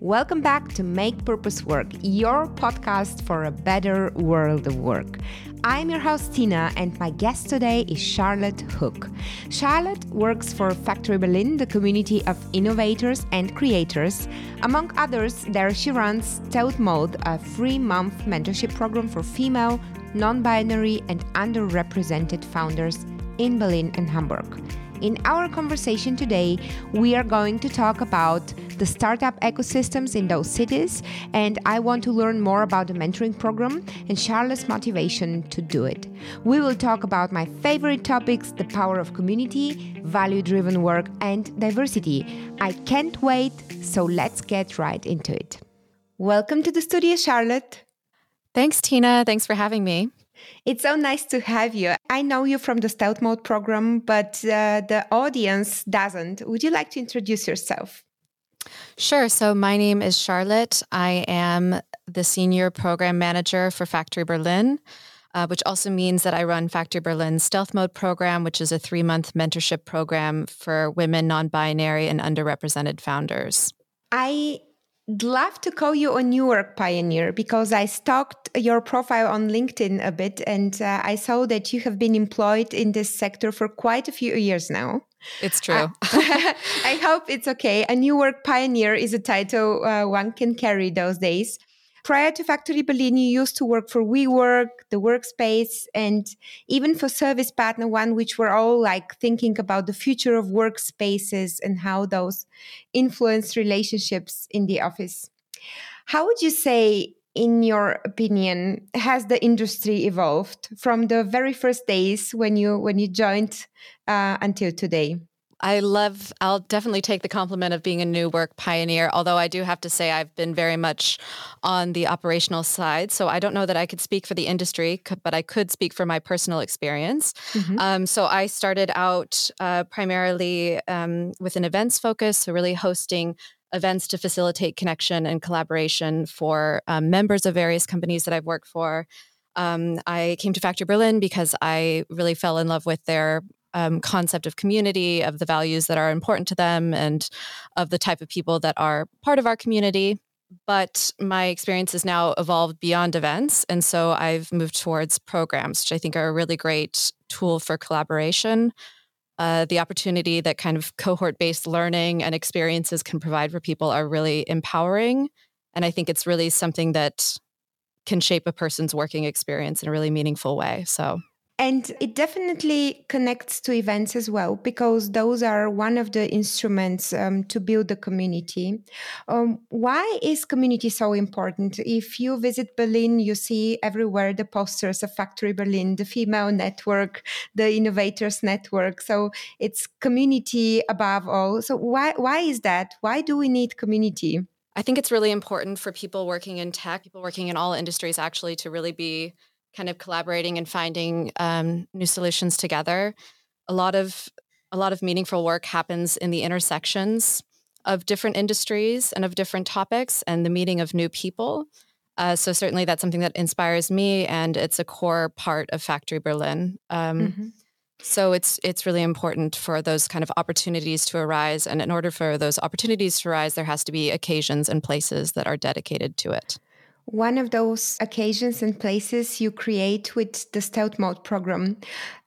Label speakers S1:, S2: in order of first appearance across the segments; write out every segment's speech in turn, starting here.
S1: Welcome back to Make Purpose Work, your podcast for a better world of work. I'm your host, Tina, and my guest today is Charlotte Hook. Charlotte works for Factory Berlin, the community of innovators and creators. Among others, there she runs Stealth Mode, a free month mentorship program for female, non binary, and underrepresented founders in Berlin and Hamburg. In our conversation today, we are going to talk about the startup ecosystems in those cities, and I want to learn more about the mentoring program and Charlotte's motivation to do it. We will talk about my favorite topics the power of community, value driven work, and diversity. I can't wait, so let's get right into it. Welcome to the studio, Charlotte.
S2: Thanks, Tina. Thanks for having me.
S1: It's so nice to have you. I know you from the Stealth Mode program, but uh, the audience doesn't. Would you like to introduce yourself?
S2: Sure. So, my name is Charlotte. I am the senior program manager for Factory Berlin, uh, which also means that I run Factory Berlin's Stealth Mode program, which is a three month mentorship program for women, non binary, and underrepresented founders.
S1: I love to call you a new work pioneer because I stalked your profile on LinkedIn a bit and uh, I saw that you have been employed in this sector for quite a few years now.
S2: It's true.
S1: Uh, I hope it's okay. A new work pioneer is a title uh, one can carry those days. Prior to Factory Berlin, you used to work for WeWork, the workspace, and even for Service Partner One, which were all like thinking about the future of workspaces and how those influence relationships in the office. How would you say, in your opinion, has the industry evolved from the very first days when you when you joined uh, until today?
S2: I love, I'll definitely take the compliment of being a new work pioneer, although I do have to say I've been very much on the operational side. So I don't know that I could speak for the industry, but I could speak for my personal experience. Mm-hmm. Um, so I started out uh, primarily um, with an events focus, so really hosting events to facilitate connection and collaboration for um, members of various companies that I've worked for. Um, I came to Factory Berlin because I really fell in love with their um, concept of community, of the values that are important to them, and of the type of people that are part of our community. But my experience has now evolved beyond events. And so I've moved towards programs, which I think are a really great tool for collaboration. Uh, the opportunity that kind of cohort based learning and experiences can provide for people are really empowering. And I think it's really something that can shape a person's working experience in a really meaningful way. So
S1: and it definitely connects to events as well, because those are one of the instruments um, to build the community. Um, why is community so important? If you visit Berlin, you see everywhere the posters of Factory Berlin, the female network, the innovators network. So it's community above all. So why, why is that? Why do we need community?
S2: I think it's really important for people working in tech, people working in all industries actually to really be kind of collaborating and finding um, new solutions together. A lot of a lot of meaningful work happens in the intersections of different industries and of different topics and the meeting of new people. Uh, so certainly that's something that inspires me, and it's a core part of Factory Berlin. Um, mm-hmm. So it's it's really important for those kind of opportunities to arise, and in order for those opportunities to arise, there has to be occasions and places that are dedicated to it.
S1: One of those occasions and places you create with the Stealth Mode program,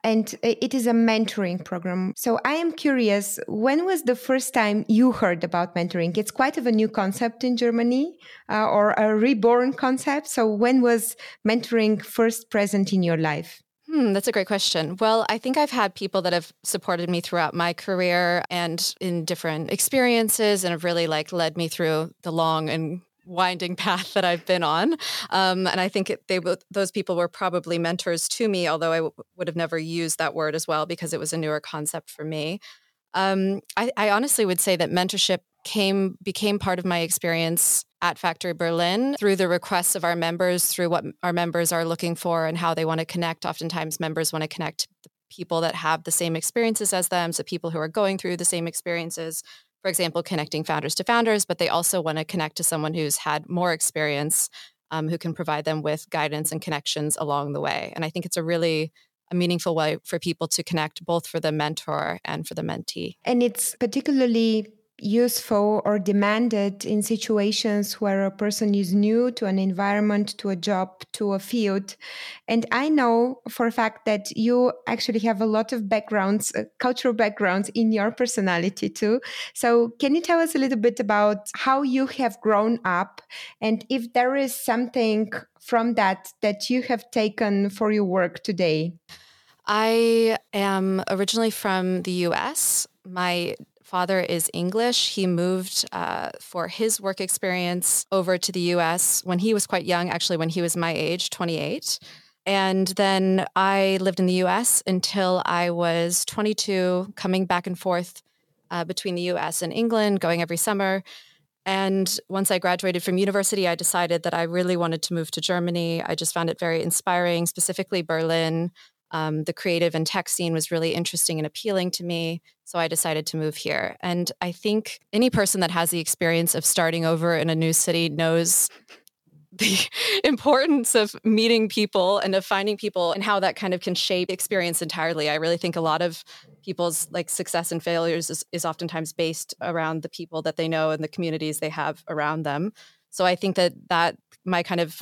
S1: and it is a mentoring program. So I am curious, when was the first time you heard about mentoring? It's quite of a new concept in Germany, uh, or a reborn concept. So when was mentoring first present in your life?
S2: Hmm, that's a great question. Well, I think I've had people that have supported me throughout my career and in different experiences and have really like led me through the long and winding path that I've been on. Um, and I think it, they those people were probably mentors to me, although I w- would have never used that word as well because it was a newer concept for me. Um, I, I honestly would say that mentorship came became part of my experience at Factory Berlin through the requests of our members, through what our members are looking for and how they want to connect. Oftentimes, members want to connect people that have the same experiences as them, so people who are going through the same experiences for example, connecting founders to founders, but they also want to connect to someone who's had more experience um, who can provide them with guidance and connections along the way. And I think it's a really a meaningful way for people to connect both for the mentor and for the mentee.
S1: And it's particularly useful or demanded in situations where a person is new to an environment, to a job, to a field. And I know for a fact that you actually have a lot of backgrounds, uh, cultural backgrounds in your personality too. So, can you tell us a little bit about how you have grown up and if there is something from that that you have taken for your work today?
S2: I am originally from the US. My father is English. He moved uh, for his work experience over to the US when he was quite young, actually, when he was my age, 28. And then I lived in the US until I was 22, coming back and forth uh, between the US and England, going every summer. And once I graduated from university, I decided that I really wanted to move to Germany. I just found it very inspiring, specifically Berlin. Um, the creative and tech scene was really interesting and appealing to me. So I decided to move here. And I think any person that has the experience of starting over in a new city knows the importance of meeting people and of finding people and how that kind of can shape experience entirely. I really think a lot of people's like success and failures is, is oftentimes based around the people that they know and the communities they have around them. So I think that that my kind of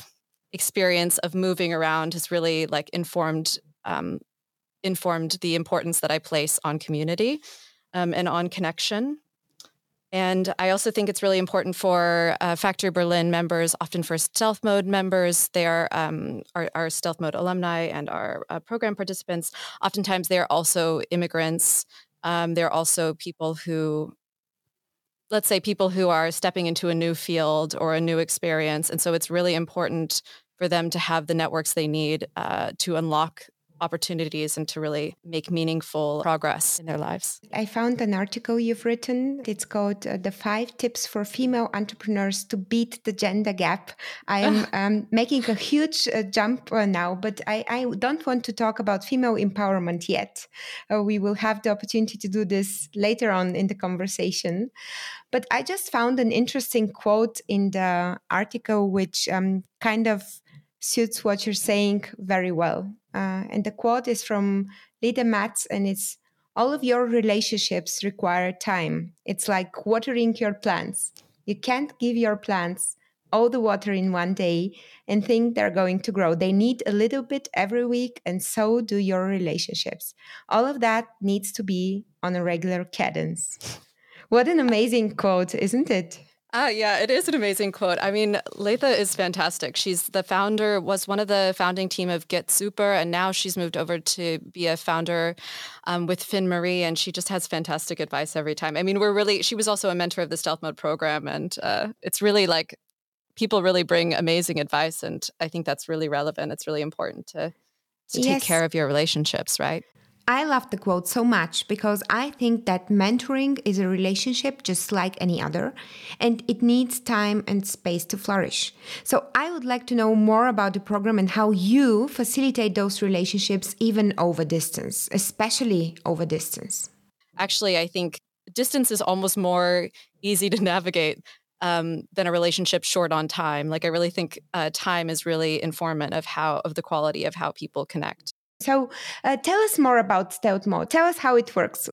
S2: experience of moving around has really like informed um, informed the importance that I place on community um, and on connection. And I also think it's really important for uh, Factory Berlin members, often for stealth mode members. They are um, our, our, stealth mode alumni and our uh, program participants. Oftentimes, they are also immigrants. Um, they're also people who, let's say, people who are stepping into a new field or a new experience. And so it's really important for them to have the networks they need uh, to unlock opportunities and to really make meaningful progress in their lives.
S1: I found an article you've written. It's called uh, The Five Tips for Female Entrepreneurs to Beat the Gender Gap. I am um, making a huge uh, jump uh, now, but I, I, don't want to talk about female empowerment yet. Uh, we will have the opportunity to do this later on in the conversation. But I just found an interesting quote in the article, which um, kind of suits what you're saying very well. Uh, and the quote is from Lida Matz, and it's all of your relationships require time. It's like watering your plants. You can't give your plants all the water in one day and think they're going to grow. They need a little bit every week, and so do your relationships. All of that needs to be on a regular cadence. What an amazing quote, isn't it?
S2: Ah, yeah, it is an amazing quote. I mean, Letha is fantastic. She's the founder, was one of the founding team of Get Super, and now she's moved over to be a founder um, with Finmarie, and she just has fantastic advice every time. I mean, we're really, she was also a mentor of the Stealth Mode program, and uh, it's really like people really bring amazing advice, and I think that's really relevant. It's really important to to yes. take care of your relationships, right?
S1: I love the quote so much because I think that mentoring is a relationship just like any other, and it needs time and space to flourish. So I would like to know more about the program and how you facilitate those relationships even over distance, especially over distance.
S2: Actually, I think distance is almost more easy to navigate um, than a relationship short on time. Like I really think uh, time is really informant of how of the quality of how people connect.
S1: So uh, tell us more about stealth mode. Tell us how it works.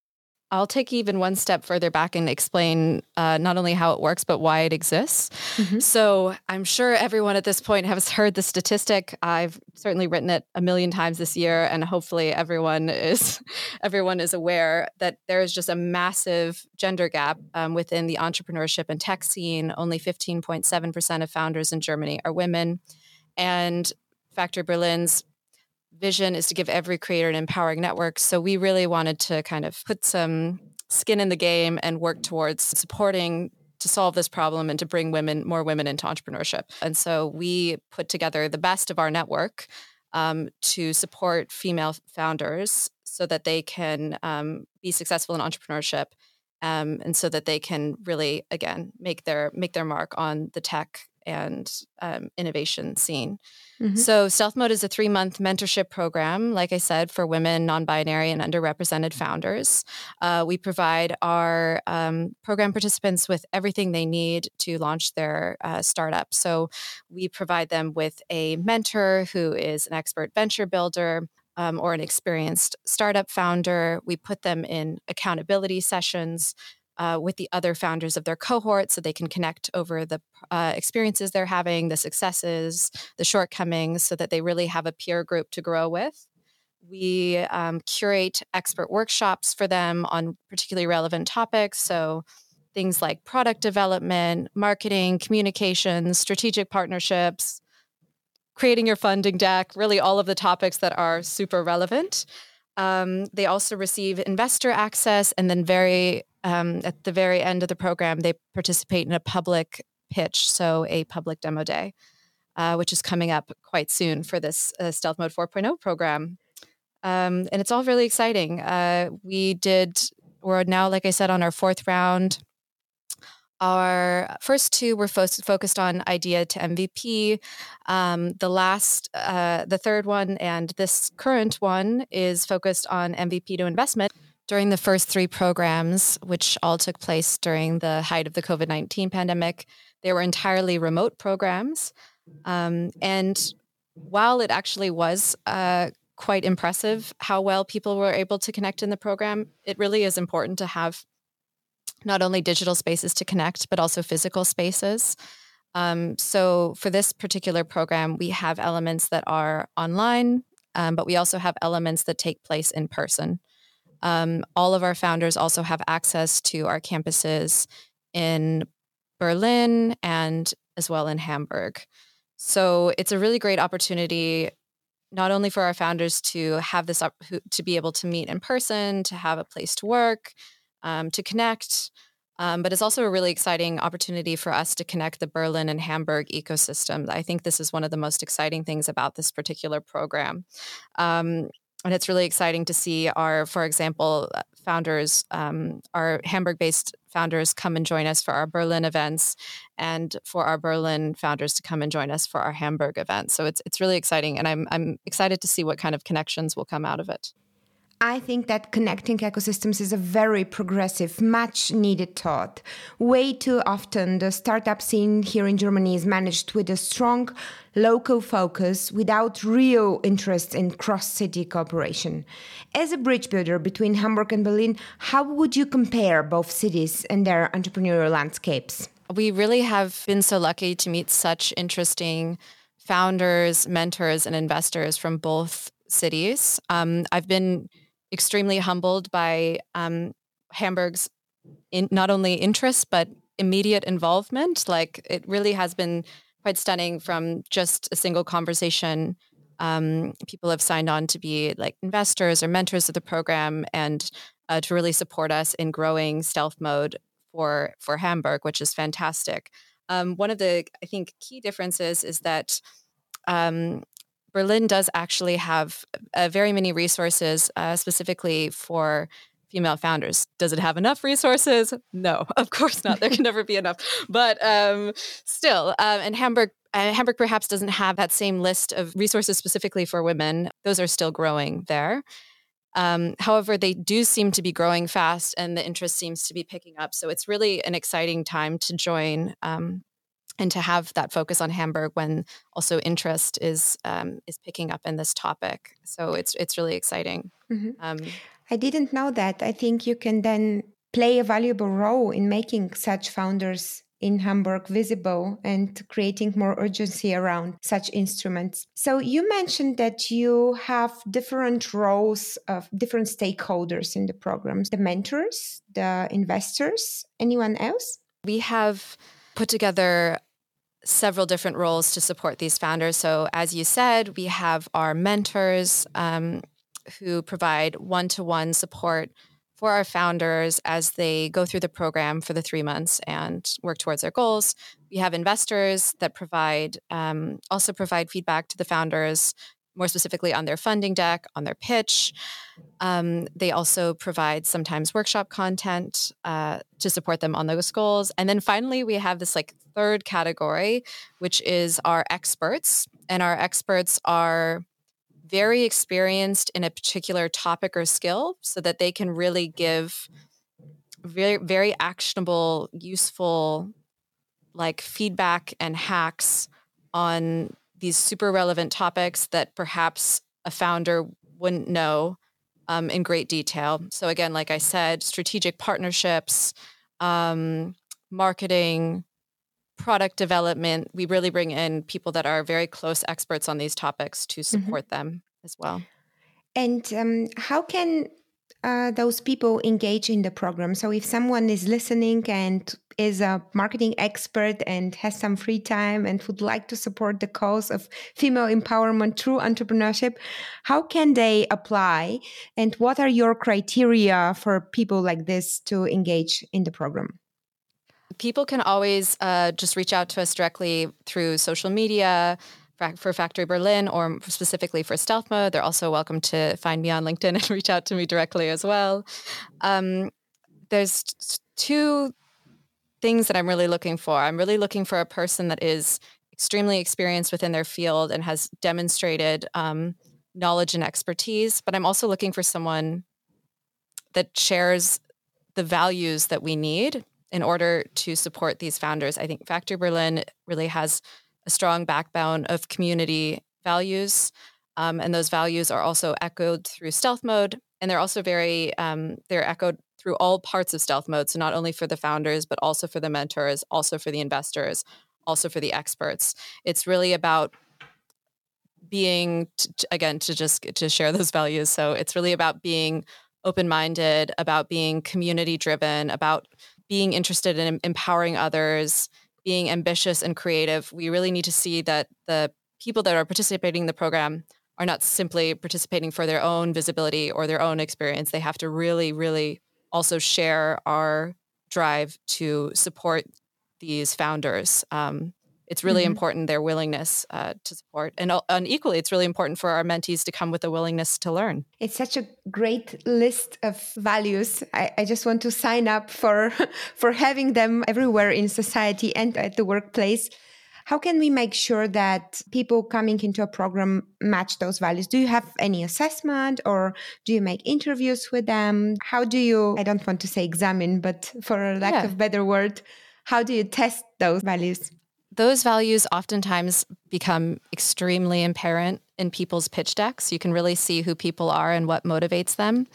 S2: I'll take even one step further back and explain uh, not only how it works, but why it exists. Mm-hmm. So I'm sure everyone at this point has heard the statistic. I've certainly written it a million times this year, and hopefully everyone is everyone is aware that there is just a massive gender gap um, within the entrepreneurship and tech scene. Only 15.7% of founders in Germany are women, and Factory Berlin's vision is to give every creator an empowering network. So we really wanted to kind of put some skin in the game and work towards supporting to solve this problem and to bring women more women into entrepreneurship. And so we put together the best of our network um, to support female founders so that they can um, be successful in entrepreneurship um, and so that they can really again make their make their mark on the tech and um, innovation scene. Mm-hmm. So, Stealth Mode is a three month mentorship program, like I said, for women, non binary, and underrepresented founders. Uh, we provide our um, program participants with everything they need to launch their uh, startup. So, we provide them with a mentor who is an expert venture builder. Um, or an experienced startup founder. We put them in accountability sessions uh, with the other founders of their cohort so they can connect over the uh, experiences they're having, the successes, the shortcomings, so that they really have a peer group to grow with. We um, curate expert workshops for them on particularly relevant topics. So, things like product development, marketing, communications, strategic partnerships, creating your funding deck, really all of the topics that are super relevant. Um, they also receive investor access, and then very um, at the very end of the program, they participate in a public pitch, so a public demo day, uh, which is coming up quite soon for this uh, Stealth Mode 4.0 program. Um, and it's all really exciting. Uh, we did, we're now, like I said, on our fourth round. Our first two were fo- focused on idea to MVP. Um, the last, uh, the third one, and this current one is focused on MVP to investment. During the first three programs, which all took place during the height of the COVID 19 pandemic, they were entirely remote programs. Um, and while it actually was uh, quite impressive how well people were able to connect in the program, it really is important to have not only digital spaces to connect, but also physical spaces. Um, so for this particular program, we have elements that are online, um, but we also have elements that take place in person. Um, all of our founders also have access to our campuses in Berlin and as well in Hamburg. So it's a really great opportunity not only for our founders to have this up, to be able to meet in person, to have a place to work, um, to connect. Um, but it's also a really exciting opportunity for us to connect the Berlin and Hamburg ecosystem. I think this is one of the most exciting things about this particular program. Um, and it's really exciting to see our, for example, founders, um, our Hamburg based founders come and join us for our Berlin events and for our Berlin founders to come and join us for our Hamburg events. So it's, it's really exciting. And I'm, I'm excited to see what kind of connections will come out of it.
S1: I think that connecting ecosystems is a very progressive, much needed thought. Way too often, the startup scene here in Germany is managed with a strong local focus without real interest in cross city cooperation. As a bridge builder between Hamburg and Berlin, how would you compare both cities and their entrepreneurial landscapes?
S2: We really have been so lucky to meet such interesting founders, mentors, and investors from both cities. Um, I've been extremely humbled by um, Hamburg's in, not only interest but immediate involvement. Like it really has been quite stunning from just a single conversation. Um, people have signed on to be like investors or mentors of the program and uh, to really support us in growing stealth mode for for Hamburg, which is fantastic. Um, one of the I think key differences is that um, Berlin does actually have uh, very many resources uh, specifically for female founders. Does it have enough resources? No, of course not. There can never be enough. But um, still, um, and Hamburg. Uh, Hamburg perhaps doesn't have that same list of resources specifically for women. Those are still growing there. Um, however, they do seem to be growing fast and the interest seems to be picking up. So it's really an exciting time to join um, and to have that focus on Hamburg when also interest is um, is picking up in this topic. So it's it's really exciting. Mm-hmm. Um,
S1: I didn't know that. I think you can then play a valuable role in making such founders in Hamburg visible and creating more urgency around such instruments. So you mentioned that you have different roles of different stakeholders in the programs, the mentors, the investors, anyone else?
S2: We have put together several different roles to support these founders. So, as you said, we have our mentors um, who provide one to one support for our founders as they go through the program for the three months and work towards their goals. We have investors that provide um, also provide feedback to the founders more specifically on their funding deck, on their pitch. Um, they also provide sometimes workshop content uh, to support them on those goals. And then finally, we have this like third category, which is our experts. And our experts are very experienced in a particular topic or skill so that they can really give very, very actionable, useful like feedback and hacks on these super relevant topics that perhaps a founder wouldn't know um, in great detail. So, again, like I said, strategic partnerships, um, marketing, product development. We really bring in people that are very close experts on these topics to mm-hmm. support mm-hmm. them as well.
S1: And um, how can uh, those people engage in the program? So, if someone is listening and is a marketing expert and has some free time and would like to support the cause of female empowerment through entrepreneurship, how can they apply? And what are your criteria for people like this to engage in the program?
S2: People can always uh, just reach out to us directly through social media for Factory Berlin or specifically for Stealth Mode. They're also welcome to find me on LinkedIn and reach out to me directly as well. Um, there's two things that I'm really looking for. I'm really looking for a person that is extremely experienced within their field and has demonstrated um, knowledge and expertise. But I'm also looking for someone that shares the values that we need in order to support these founders. I think Factory Berlin really has a strong backbone of community values. Um, and those values are also echoed through stealth mode. And they're also very, um, they're echoed through all parts of stealth mode. So not only for the founders, but also for the mentors, also for the investors, also for the experts. It's really about being, again, to just to share those values. So it's really about being open-minded, about being community-driven, about being interested in empowering others, being ambitious and creative, we really need to see that the people that are participating in the program are not simply participating for their own visibility or their own experience. They have to really, really also share our drive to support these founders. Um, it's really mm-hmm. important their willingness uh, to support and, uh, and equally it's really important for our mentees to come with a willingness to learn
S1: it's such a great list of values I, I, just want to sign up for for having them everywhere in society and at the workplace how can we make sure that people coming into a program match those values do you have any assessment or do you make interviews with them how do you i don't want to say examine but for lack yeah. of better word how do you test those values
S2: those values oftentimes become extremely apparent in people's pitch decks. You can really see who people are and what motivates them.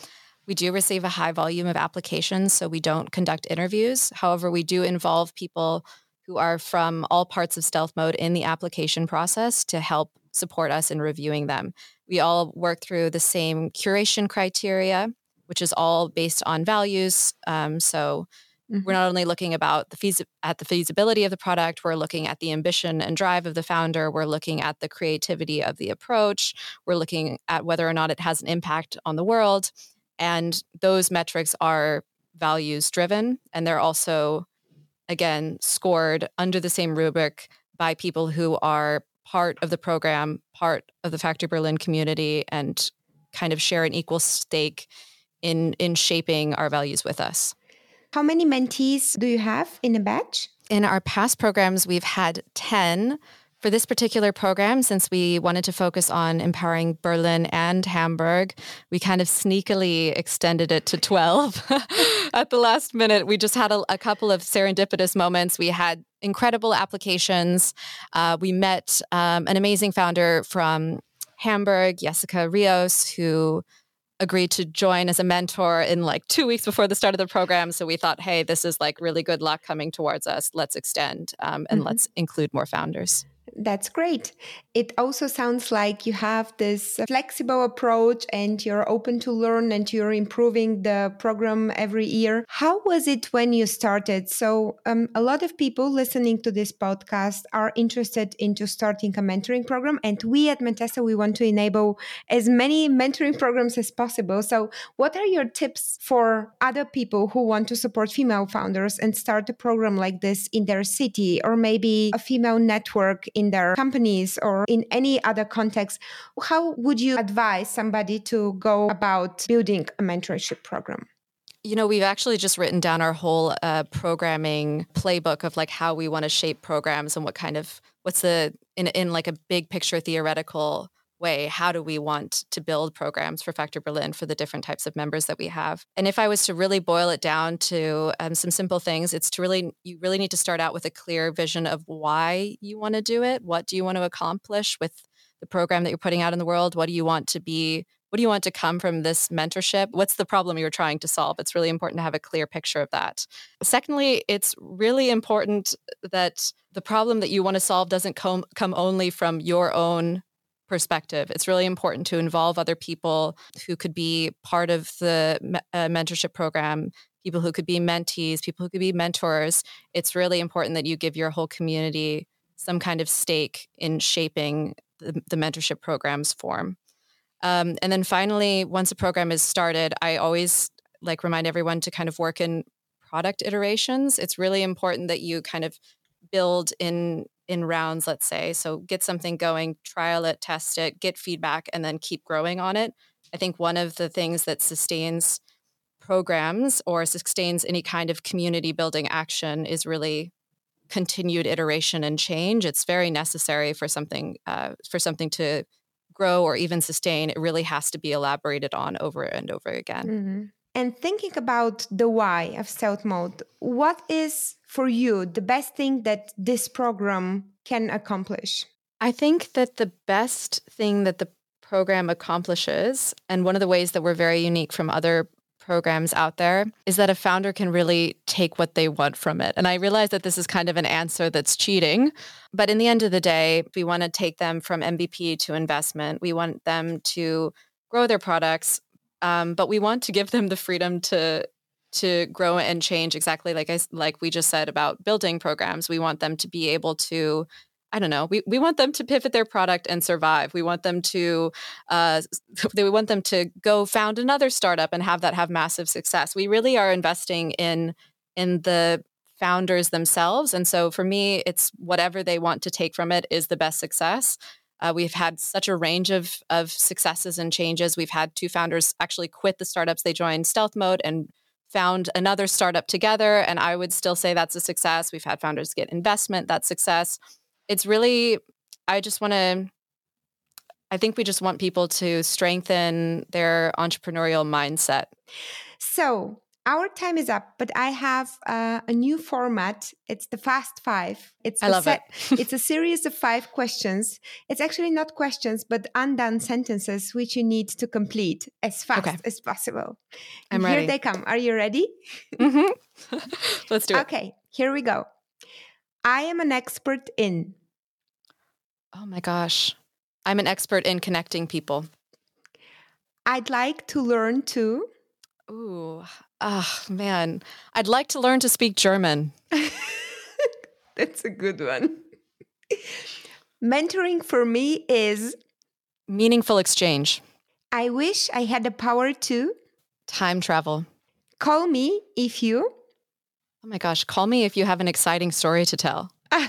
S2: We do receive a high volume of applications, so we don't conduct interviews. However, we do involve people who are from all parts of stealth mode in the application process to help support us in reviewing them. We all work through the same curation criteria, which is all based on values. Um, so Mm-hmm. We're not only looking about the at the feasibility of the product, we're looking at the ambition and drive of the founder, we're looking at the creativity of the approach, we're looking at whether or not it has an impact on the world. And those metrics are values driven and they're also again scored under the same rubric by people who are part of the program, part of the Factory Berlin community and kind of share an equal stake in in shaping our values with us.
S1: How many mentees do you have in a batch?
S2: In our past programs, we've had 10. For this particular program, since we wanted to focus on empowering Berlin and Hamburg, we kind of sneakily extended it to 12 at the last minute. We just had a, a, couple of serendipitous moments. We had incredible applications. Uh, we met um, an amazing founder from Hamburg, Jessica Rios, who agreed to join as a mentor in like two weeks before the start of the program. So we thought, hey, this is like really good luck coming towards us. Let's extend um, and mm-hmm. let's include more founders.
S1: That's great. It also sounds like you have this flexible approach and you're open to learn and you're improving the program every year. How was it when you started? So, um, a lot of people listening to this podcast are interested into starting a mentoring program, and we at Mentessa we want to enable as many mentoring programs as possible. So, what are your tips for other people who want to support female founders and start a program like this in their city or maybe a female network in their companies or in any other context, how would you advise somebody to go about building a mentorship program?
S2: You know, we've actually just written down our whole uh, programming playbook of like how we want to shape programs and what kind of what's the in in like a big picture theoretical way how do we want to build programs for Factory Berlin for the different types of members that we have and if i was to really boil it down to um, some simple things it's to really you really need to start out with a clear vision of why you want to do it what do you want to accomplish with the program that you're putting out in the world what do you want to be what do you want to come from this mentorship? What's the problem you're trying to solve? It's really important to have a clear picture of that. Secondly, it's really important that the problem that you want to solve doesn't come, come only from your own perspective. It's really important to involve other people who could be part of the uh, mentorship program, people who could be mentees, people who could be mentors. It's really important that you give your whole community some kind of stake in shaping the, the mentorship program's form. Um, and then finally, once a program is started, I always like remind everyone to kind of work in product iterations. It's really important that you kind of build in in rounds, let's say. So get something going, trial it, test it, get feedback, and then keep growing on it. I think one of the things that sustains programs or sustains any kind of community building action is really continued iteration and change. It's very necessary for something uh, for something to grow or even sustain. It really has to be elaborated on over and over again.
S1: Mm-hmm. And thinking about the why of stealth mode, what is for you the best thing that this program can accomplish?
S2: I think that the best thing that the program accomplishes, and one of the ways that we're very unique from other programs out there, is that a founder can really take what they want from it. And I realize that this is kind of an answer that's cheating, but in the end of the day, we want to take them from MVP to investment. We want them to grow their products, um, but we want to give them the freedom to to grow and change exactly like I like we just said about building programs. We want them to be able to I don't know. We, we want them to pivot their product and survive. We want them to uh, we want them to go found another startup and have that have massive success. We really are investing in in the founders themselves, and so for me, it's whatever they want to take from it is the best success. Uh, we've had such a range of, of successes and changes. We've had two founders actually quit the startups they joined stealth mode and found another startup together. And I would still say that's a success. We've had founders get investment, that's success. It's really, I just want to, I think we just want people to strengthen their entrepreneurial mindset.
S1: So, our time is up, but I have uh, a new format. It's the Fast Five.
S2: It's I love set,
S1: it. it's a series of five questions. It's actually not questions, but undone sentences which you need to complete as fast okay. as possible.
S2: I'm
S1: ready.
S2: Here
S1: they come. Are you ready?
S2: Mm-hmm. Let's do it.
S1: Okay, here we go. I am an expert in.
S2: Oh my gosh. I'm an expert in connecting people.
S1: I'd like to learn to.
S2: Ooh, oh man. I'd like to learn to speak German.
S1: That's a good one. Mentoring for me is
S2: meaningful exchange.
S1: I wish I had the power to
S2: time travel.
S1: Call me if you.
S2: Oh my gosh, call me if you have an exciting story to tell.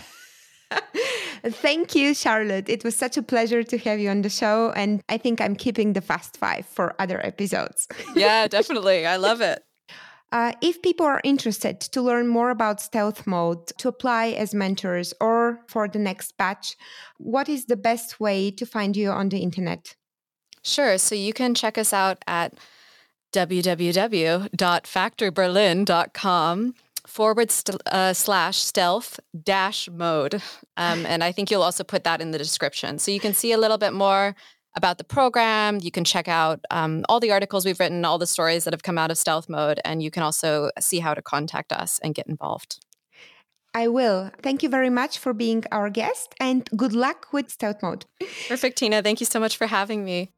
S1: Thank you, Charlotte. It was such a pleasure to have you on the show. And I think I'm keeping the Fast Five for other episodes.
S2: yeah, definitely. I love it.
S1: Uh, if people are interested to learn more about stealth mode, to apply as mentors, or for the next batch, what is the best way to find you on the internet?
S2: Sure. So you can check us out at www.factoryberlin.com forward st- uh, slash stealth dash mode. Um, and I think you'll also put that in the description. So you can see a little bit more about the program. You can check out um, all the articles we've written, all the stories that have come out of stealth mode, and you can also see how to contact us and get involved.
S1: I will. Thank you very much for being our guest and good luck with stealth mode.
S2: Perfect, Tina. Thank you so much for having me.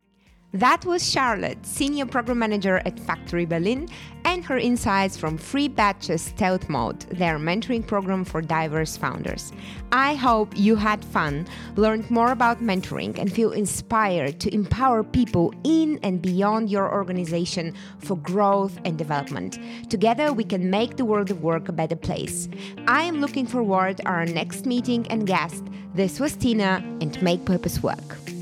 S1: That was Charlotte, Senior Program Manager at Factory Berlin, and her insights from Free Batches Stealth Mode, their mentoring program for diverse founders. I hope you had fun, learned more about mentoring, and feel inspired to empower people in and beyond your organization for growth and development. Together, we can make the world of work a better place. I am looking forward to our next meeting and guest. This was Tina, and Make Purpose Work.